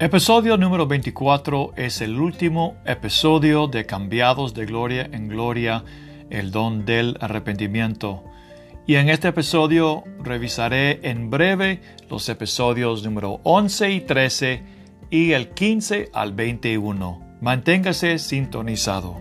Episodio número 24 es el último episodio de Cambiados de Gloria en Gloria, el don del arrepentimiento. Y en este episodio revisaré en breve los episodios número 11 y 13 y el 15 al 21. Manténgase sintonizado.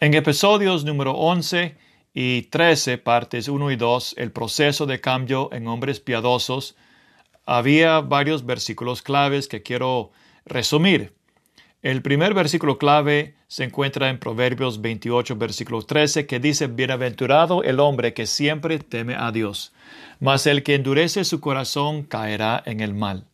En episodios número 11 y 13, partes 1 y 2, el proceso de cambio en hombres piadosos, había varios versículos claves que quiero resumir. El primer versículo clave se encuentra en Proverbios 28, versículo 13, que dice, Bienaventurado el hombre que siempre teme a Dios, mas el que endurece su corazón caerá en el mal.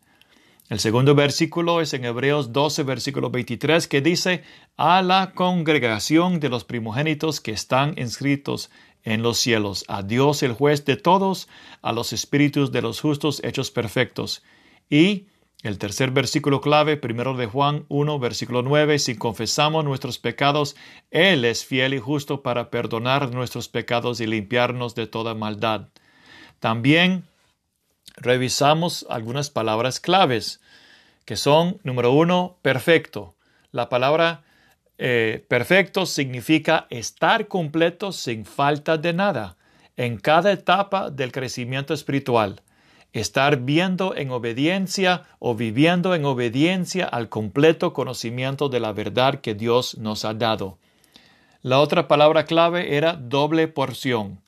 El segundo versículo es en Hebreos 12, versículo 23, que dice, a la congregación de los primogénitos que están inscritos en los cielos, a Dios el juez de todos, a los espíritus de los justos hechos perfectos. Y el tercer versículo clave, primero de Juan 1, versículo 9, si confesamos nuestros pecados, Él es fiel y justo para perdonar nuestros pecados y limpiarnos de toda maldad. También revisamos algunas palabras claves que son, número uno, perfecto. La palabra eh, perfecto significa estar completo sin falta de nada en cada etapa del crecimiento espiritual. Estar viendo en obediencia o viviendo en obediencia al completo conocimiento de la verdad que Dios nos ha dado. La otra palabra clave era doble porción.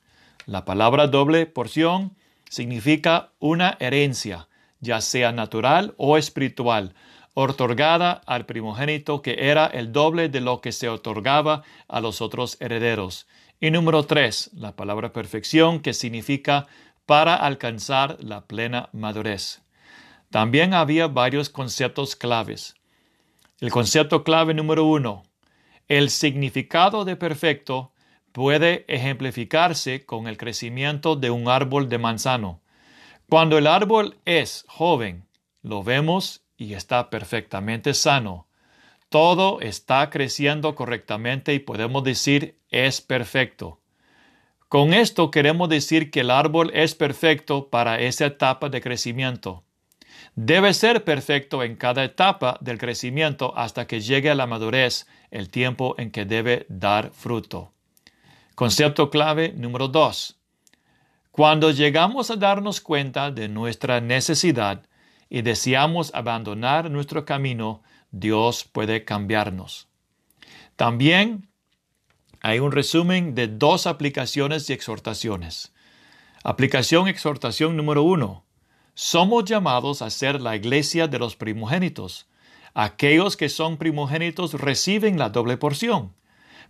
La palabra doble porción significa una herencia, ya sea natural o espiritual, otorgada al primogénito que era el doble de lo que se otorgaba a los otros herederos. Y número tres, la palabra perfección, que significa para alcanzar la plena madurez. También había varios conceptos claves. El concepto clave número uno, el significado de perfecto puede ejemplificarse con el crecimiento de un árbol de manzano. Cuando el árbol es joven, lo vemos y está perfectamente sano. Todo está creciendo correctamente y podemos decir es perfecto. Con esto queremos decir que el árbol es perfecto para esa etapa de crecimiento. Debe ser perfecto en cada etapa del crecimiento hasta que llegue a la madurez, el tiempo en que debe dar fruto. Concepto clave número 2. Cuando llegamos a darnos cuenta de nuestra necesidad y deseamos abandonar nuestro camino, Dios puede cambiarnos. También hay un resumen de dos aplicaciones y exhortaciones. Aplicación exhortación número uno. Somos llamados a ser la iglesia de los primogénitos. Aquellos que son primogénitos reciben la doble porción.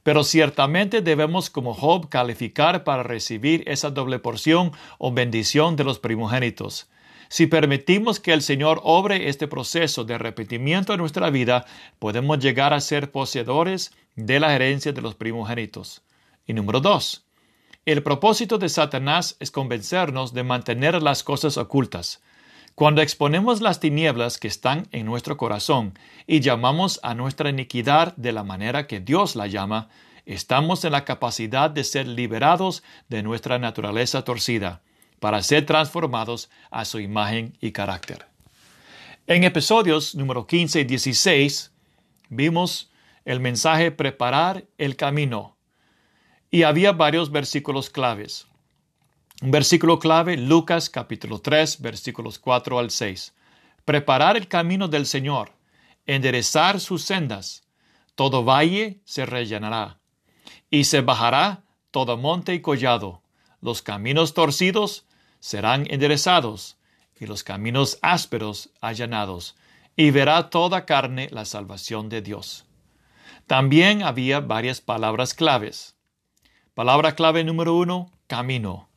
Pero ciertamente debemos como Job calificar para recibir esa doble porción o bendición de los primogénitos. Si permitimos que el Señor obre este proceso de arrepentimiento en nuestra vida, podemos llegar a ser poseedores de la herencia de los primogénitos. Y número dos, el propósito de Satanás es convencernos de mantener las cosas ocultas. Cuando exponemos las tinieblas que están en nuestro corazón y llamamos a nuestra iniquidad de la manera que Dios la llama, estamos en la capacidad de ser liberados de nuestra naturaleza torcida, para ser transformados a su imagen y carácter. En episodios número 15 y 16 vimos el mensaje preparar el camino y había varios versículos claves. Un versículo clave, Lucas capítulo 3, versículos 4 al 6. Preparar el camino del Señor, enderezar sus sendas. Todo valle se rellenará, y se bajará todo monte y collado. Los caminos torcidos serán enderezados, y los caminos ásperos allanados, y verá toda carne la salvación de Dios. También había varias palabras claves. Palabra clave número uno, camino.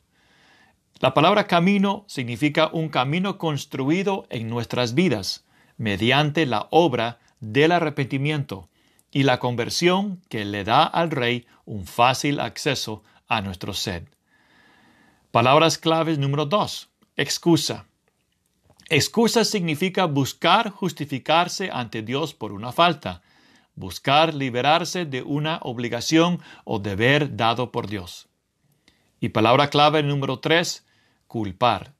La palabra camino significa un camino construido en nuestras vidas mediante la obra del arrepentimiento y la conversión que le da al Rey un fácil acceso a nuestro sed. Palabras claves número dos. Excusa. Excusa significa buscar justificarse ante Dios por una falta, buscar liberarse de una obligación o deber dado por Dios. Y palabra clave número tres, culpar.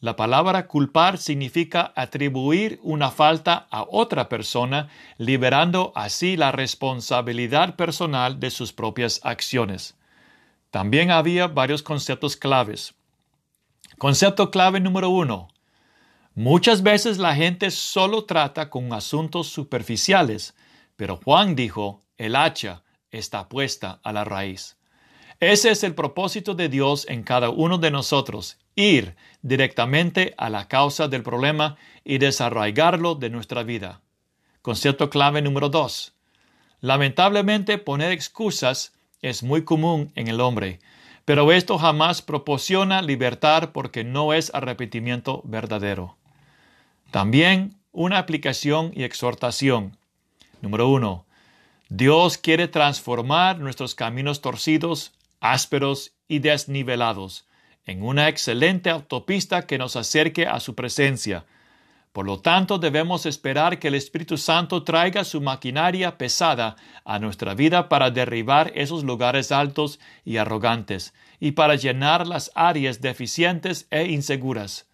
La palabra culpar significa atribuir una falta a otra persona, liberando así la responsabilidad personal de sus propias acciones. También había varios conceptos claves. Concepto clave número uno. Muchas veces la gente solo trata con asuntos superficiales, pero Juan dijo, el hacha está puesta a la raíz. Ese es el propósito de Dios en cada uno de nosotros, ir directamente a la causa del problema y desarraigarlo de nuestra vida. Concepto clave número dos. Lamentablemente poner excusas es muy común en el hombre, pero esto jamás proporciona libertad porque no es arrepentimiento verdadero. También una aplicación y exhortación. Número uno. Dios quiere transformar nuestros caminos torcidos, ásperos y desnivelados en una excelente autopista que nos acerque a su presencia. Por lo tanto, debemos esperar que el Espíritu Santo traiga su maquinaria pesada a nuestra vida para derribar esos lugares altos y arrogantes y para llenar las áreas deficientes e inseguras.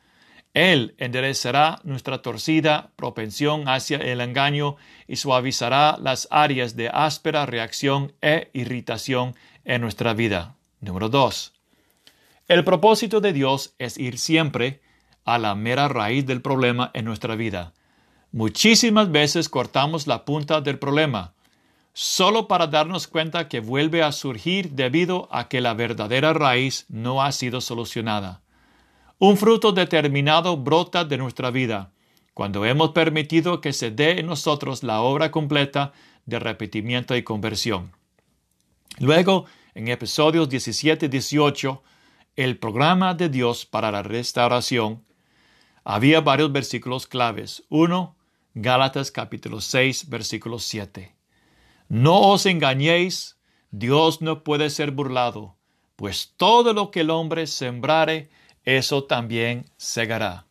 Él enderezará nuestra torcida propensión hacia el engaño y suavizará las áreas de áspera reacción e irritación en nuestra vida. Número 2. El propósito de Dios es ir siempre a la mera raíz del problema en nuestra vida. Muchísimas veces cortamos la punta del problema, solo para darnos cuenta que vuelve a surgir debido a que la verdadera raíz no ha sido solucionada. Un fruto determinado brota de nuestra vida cuando hemos permitido que se dé en nosotros la obra completa de repetimiento y conversión. Luego, en episodios 17 y 18, el programa de Dios para la restauración, había varios versículos claves. Uno, Gálatas capítulo 6, versículo 7. No os engañéis, Dios no puede ser burlado, pues todo lo que el hombre sembrare, eso también segará.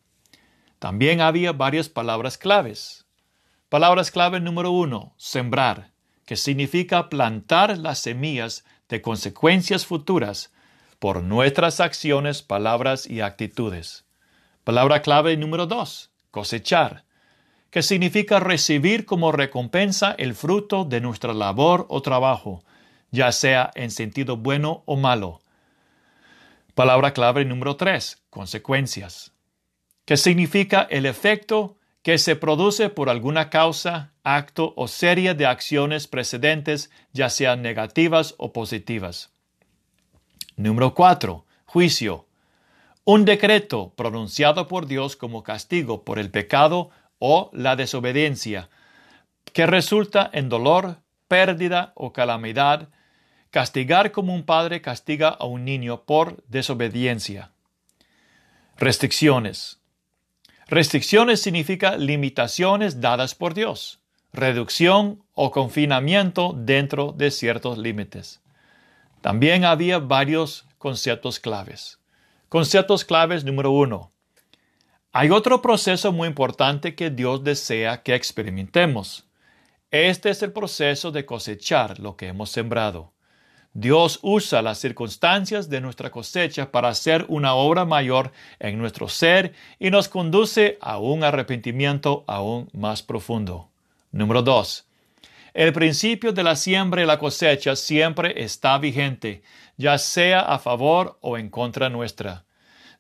También había varias palabras claves. Palabras clave número uno, sembrar, que significa plantar las semillas de consecuencias futuras por nuestras acciones, palabras y actitudes. Palabra clave número dos, cosechar, que significa recibir como recompensa el fruto de nuestra labor o trabajo, ya sea en sentido bueno o malo, Palabra clave número tres, consecuencias, que significa el efecto que se produce por alguna causa, acto o serie de acciones precedentes, ya sean negativas o positivas. Número cuatro, juicio. Un decreto pronunciado por Dios como castigo por el pecado o la desobediencia, que resulta en dolor, pérdida o calamidad Castigar como un padre castiga a un niño por desobediencia. Restricciones. Restricciones significa limitaciones dadas por Dios, reducción o confinamiento dentro de ciertos límites. También había varios conceptos claves. Conceptos claves número uno. Hay otro proceso muy importante que Dios desea que experimentemos. Este es el proceso de cosechar lo que hemos sembrado. Dios usa las circunstancias de nuestra cosecha para hacer una obra mayor en nuestro ser y nos conduce a un arrepentimiento aún más profundo. Número 2. El principio de la siembra y la cosecha siempre está vigente, ya sea a favor o en contra nuestra.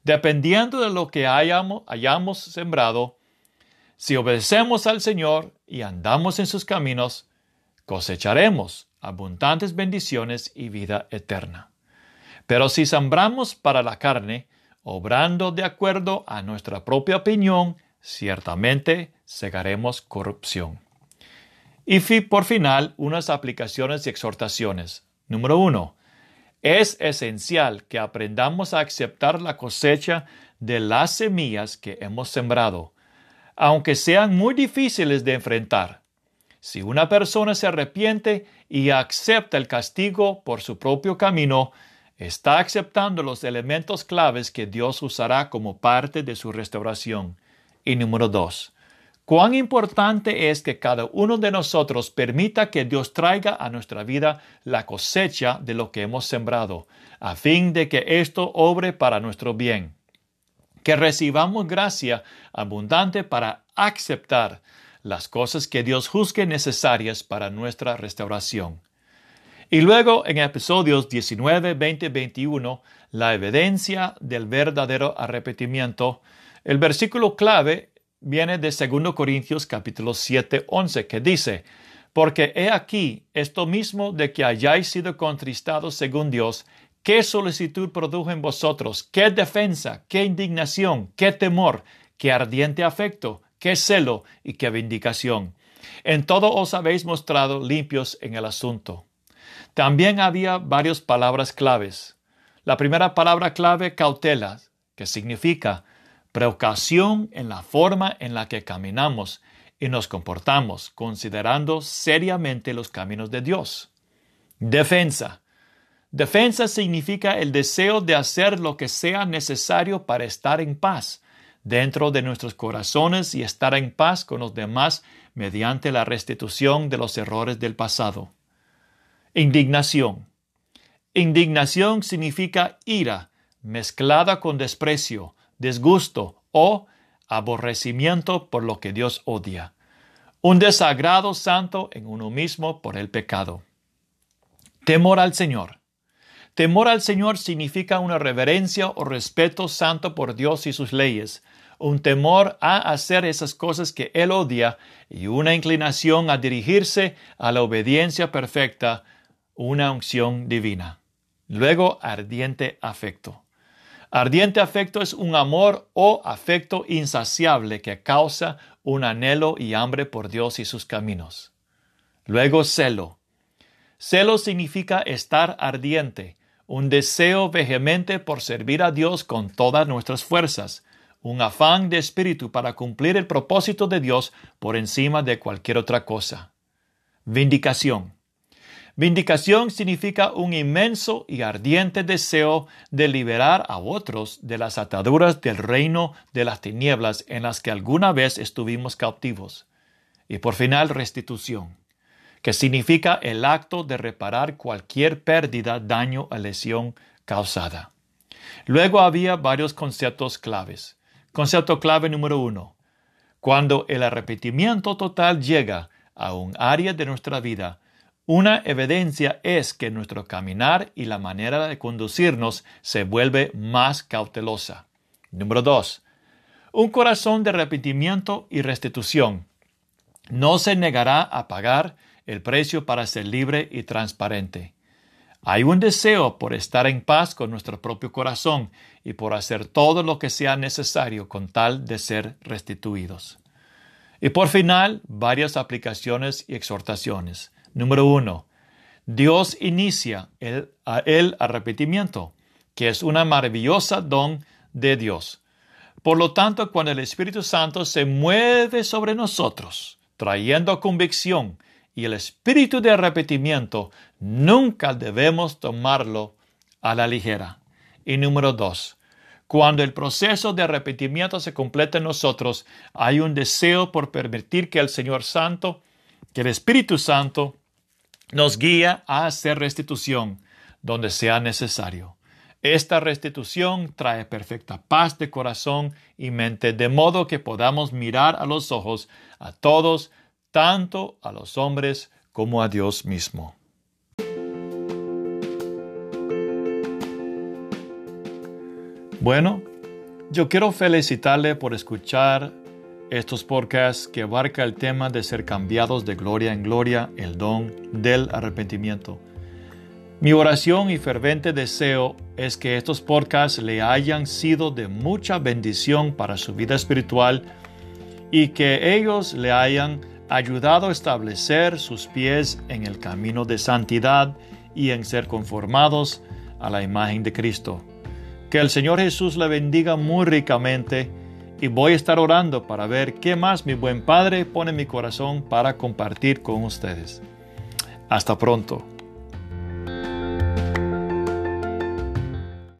Dependiendo de lo que hayamos, hayamos sembrado, si obedecemos al Señor y andamos en sus caminos, cosecharemos abundantes bendiciones y vida eterna. Pero si sembramos para la carne, obrando de acuerdo a nuestra propia opinión, ciertamente segaremos corrupción. Y por final, unas aplicaciones y exhortaciones. Número uno, es esencial que aprendamos a aceptar la cosecha de las semillas que hemos sembrado, aunque sean muy difíciles de enfrentar. Si una persona se arrepiente y acepta el castigo por su propio camino, está aceptando los elementos claves que Dios usará como parte de su restauración. Y número dos, cuán importante es que cada uno de nosotros permita que Dios traiga a nuestra vida la cosecha de lo que hemos sembrado, a fin de que esto obre para nuestro bien. que recibamos gracia abundante para aceptar las cosas que Dios juzgue necesarias para nuestra restauración. Y luego en episodios 19, 20, 21, la evidencia del verdadero arrepentimiento, el versículo clave viene de 2 Corintios capítulo 7, 11, que dice, porque he aquí esto mismo de que hayáis sido contristados según Dios, qué solicitud produjo en vosotros, qué defensa, qué indignación, qué temor, qué ardiente afecto, qué celo y qué vindicación. En todo os habéis mostrado limpios en el asunto. También había varias palabras claves. La primera palabra clave, cautela, que significa precaución en la forma en la que caminamos y nos comportamos, considerando seriamente los caminos de Dios. Defensa. Defensa significa el deseo de hacer lo que sea necesario para estar en paz dentro de nuestros corazones y estar en paz con los demás mediante la restitución de los errores del pasado. Indignación. Indignación significa ira mezclada con desprecio, disgusto o aborrecimiento por lo que Dios odia. Un desagrado santo en uno mismo por el pecado. Temor al Señor. Temor al Señor significa una reverencia o respeto santo por Dios y sus leyes, un temor a hacer esas cosas que Él odia y una inclinación a dirigirse a la obediencia perfecta, una unción divina. Luego, ardiente afecto. Ardiente afecto es un amor o afecto insaciable que causa un anhelo y hambre por Dios y sus caminos. Luego celo. Celo significa estar ardiente, un deseo vehemente por servir a Dios con todas nuestras fuerzas, un afán de espíritu para cumplir el propósito de Dios por encima de cualquier otra cosa. Vindicación. Vindicación significa un inmenso y ardiente deseo de liberar a otros de las ataduras del reino de las tinieblas en las que alguna vez estuvimos cautivos. Y por final, restitución, que significa el acto de reparar cualquier pérdida, daño o lesión causada. Luego había varios conceptos claves. Concepto clave número uno. Cuando el arrepentimiento total llega a un área de nuestra vida, una evidencia es que nuestro caminar y la manera de conducirnos se vuelve más cautelosa. Número 2. Un corazón de arrepentimiento y restitución no se negará a pagar el precio para ser libre y transparente. Hay un deseo por estar en paz con nuestro propio corazón y por hacer todo lo que sea necesario con tal de ser restituidos. Y por final, varias aplicaciones y exhortaciones. Número uno, Dios inicia el, el arrepentimiento, que es una maravillosa don de Dios. Por lo tanto, cuando el Espíritu Santo se mueve sobre nosotros, trayendo convicción y el espíritu de arrepentimiento, nunca debemos tomarlo a la ligera. Y número dos, cuando el proceso de arrepentimiento se completa en nosotros, hay un deseo por permitir que el Señor Santo, que el Espíritu Santo, nos guía a hacer restitución donde sea necesario. Esta restitución trae perfecta paz de corazón y mente, de modo que podamos mirar a los ojos a todos, tanto a los hombres como a Dios mismo. Bueno, yo quiero felicitarle por escuchar estos podcasts que abarca el tema de ser cambiados de gloria en gloria, el don del arrepentimiento. Mi oración y fervente deseo es que estos podcasts le hayan sido de mucha bendición para su vida espiritual y que ellos le hayan ayudado a establecer sus pies en el camino de santidad y en ser conformados a la imagen de Cristo. Que el Señor Jesús le bendiga muy ricamente y voy a estar orando para ver qué más mi buen Padre pone en mi corazón para compartir con ustedes. Hasta pronto.